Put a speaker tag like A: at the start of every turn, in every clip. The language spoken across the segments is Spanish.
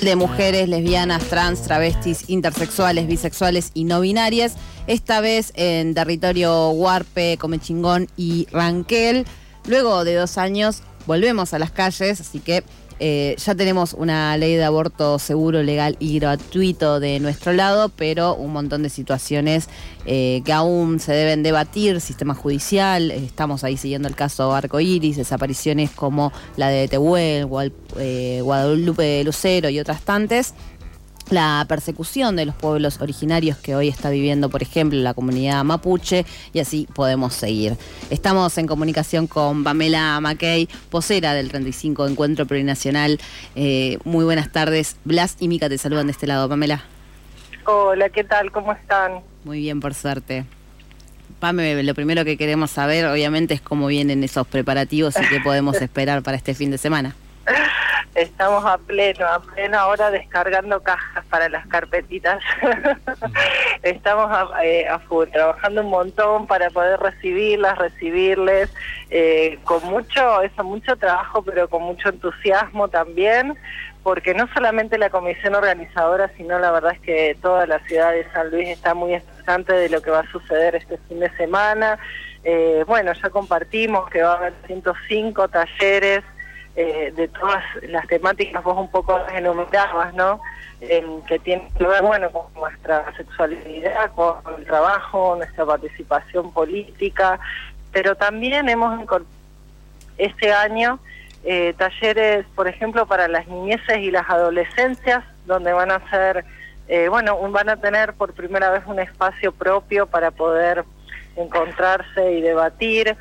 A: de mujeres lesbianas, trans, travestis, intersexuales, bisexuales y no binarias. Esta vez en territorio Huarpe, Comechingón y Ranquel. Luego de dos años volvemos a las calles, así que eh, ya tenemos una ley de aborto seguro, legal y gratuito de nuestro lado, pero un montón de situaciones eh, que aún se deben debatir, sistema judicial, estamos ahí siguiendo el caso Arco Iris, desapariciones como la de Tehuel, eh, Guadalupe Lucero y otras tantas la persecución de los pueblos originarios que hoy está viviendo, por ejemplo, la comunidad mapuche, y así podemos seguir. Estamos en comunicación con Pamela Mackey, posera del 35 Encuentro Plurinacional. Eh, muy buenas tardes. Blas y Mica te saludan de este lado, Pamela.
B: Hola, ¿qué tal? ¿Cómo están?
A: Muy bien, por suerte. Pame, lo primero que queremos saber, obviamente, es cómo vienen esos preparativos y qué podemos esperar para este fin de semana.
B: Estamos a pleno, a pleno ahora descargando cajas para las carpetitas. Estamos a, eh, a, full, trabajando un montón para poder recibirlas, recibirles, eh, con mucho, eso, mucho trabajo, pero con mucho entusiasmo también, porque no solamente la comisión organizadora, sino la verdad es que toda la ciudad de San Luis está muy expectante de lo que va a suceder este fin de semana. Eh, bueno, ya compartimos que va a haber 105 talleres eh, de todas las temáticas vos un poco enumerabas, ¿no? que tienen que ver, bueno, con nuestra sexualidad, con el trabajo, nuestra participación política, pero también hemos este año eh, talleres, por ejemplo, para las niñeces y las adolescencias, donde van a ser, eh, bueno, van a tener por primera vez un espacio propio para poder encontrarse y debatir.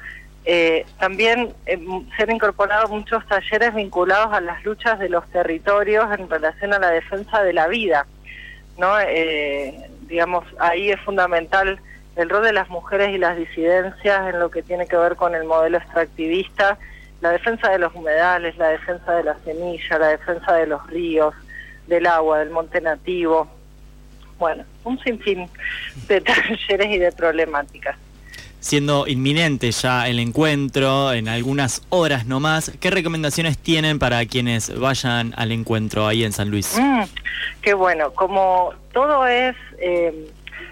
B: Eh, también eh, se han incorporado muchos talleres vinculados a las luchas de los territorios en relación a la defensa de la vida. ¿no? Eh, digamos, ahí es fundamental el rol de las mujeres y las disidencias en lo que tiene que ver con el modelo extractivista, la defensa de los humedales, la defensa de la semilla, la defensa de los ríos, del agua, del monte nativo. Bueno, un sinfín de talleres y de problemáticas
C: siendo inminente ya el encuentro, en algunas horas nomás, ¿qué recomendaciones tienen para quienes vayan al encuentro ahí en San Luis?
B: Mm, qué bueno, como todo es, eh,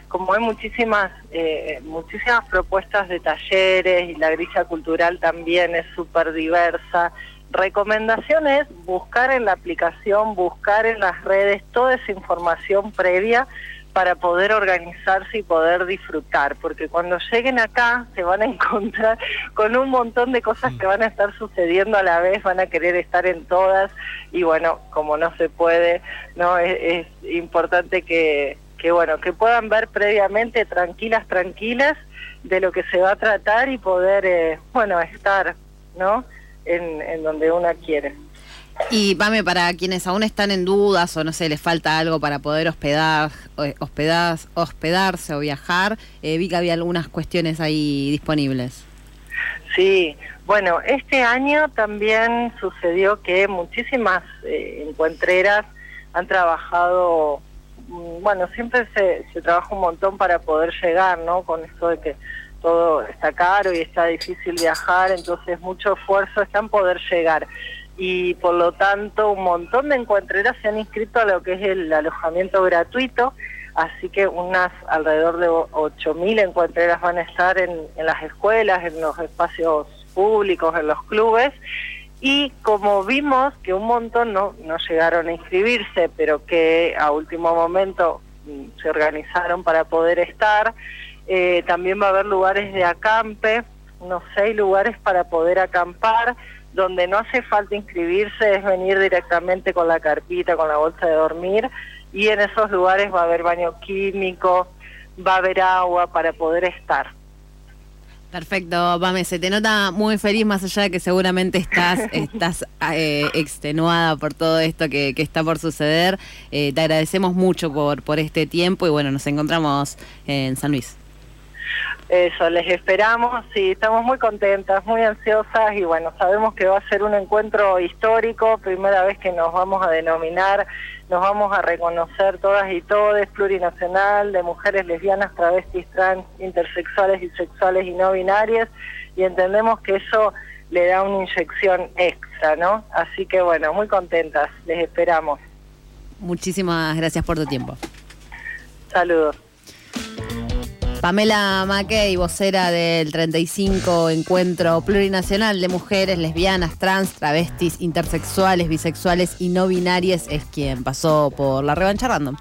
B: como hay muchísimas, eh, muchísimas propuestas de talleres y la grilla cultural también es súper diversa, recomendación es buscar en la aplicación, buscar en las redes toda esa información previa para poder organizarse y poder disfrutar, porque cuando lleguen acá se van a encontrar con un montón de cosas que van a estar sucediendo a la vez, van a querer estar en todas y bueno, como no se puede, no es, importante que, que bueno, que puedan ver previamente tranquilas, tranquilas de lo que se va a tratar y poder eh, bueno, estar, ¿no? En, en donde una quiere.
A: Y Pame, para quienes aún están en dudas o no sé, les falta algo para poder hospedar, eh, hospedar hospedarse o viajar, eh, vi que había algunas cuestiones ahí disponibles.
B: Sí, bueno, este año también sucedió que muchísimas eh, encuentreras han trabajado, mm, bueno, siempre se, se trabaja un montón para poder llegar, ¿no? Con esto de que todo está caro y está difícil viajar, entonces mucho esfuerzo está en poder llegar y por lo tanto un montón de encuentreras se han inscrito a lo que es el alojamiento gratuito, así que unas alrededor de 8.000 encuentreras van a estar en, las escuelas, en los espacios públicos, en los clubes, y como vimos que un montón no, no llegaron a inscribirse, pero que a último momento mm, se organizaron para poder estar, eh, también va a haber lugares de acampe, unos seis lugares para poder acampar, donde no hace falta inscribirse, es venir directamente con la carpita, con la bolsa de dormir, y en esos lugares va a haber baño químico, va a haber agua para poder estar.
A: Perfecto, Pame, se te nota muy feliz más allá de que seguramente estás, estás eh, extenuada por todo esto que, está por suceder. Eh, te agradecemos mucho por, por este tiempo y bueno, nos encontramos en San Luis.
B: Eso, les esperamos y estamos muy contentas, muy ansiosas y bueno, sabemos que va a ser un encuentro histórico, primera vez que nos vamos a denominar, nos vamos a reconocer todas y todes, plurinacional, de mujeres lesbianas, travestis, trans, intersexuales, bisexuales y no binarias y entendemos que eso le da una inyección extra, ¿no? Así que bueno, muy contentas, les esperamos.
A: Muchísimas gracias por tu tiempo.
B: Saludos.
A: Pamela Mackey, vocera del 35 Encuentro Plurinacional de Mujeres Lesbianas, Trans, Travestis, Intersexuales, Bisexuales y No Binarias, es quien pasó por la revancha random.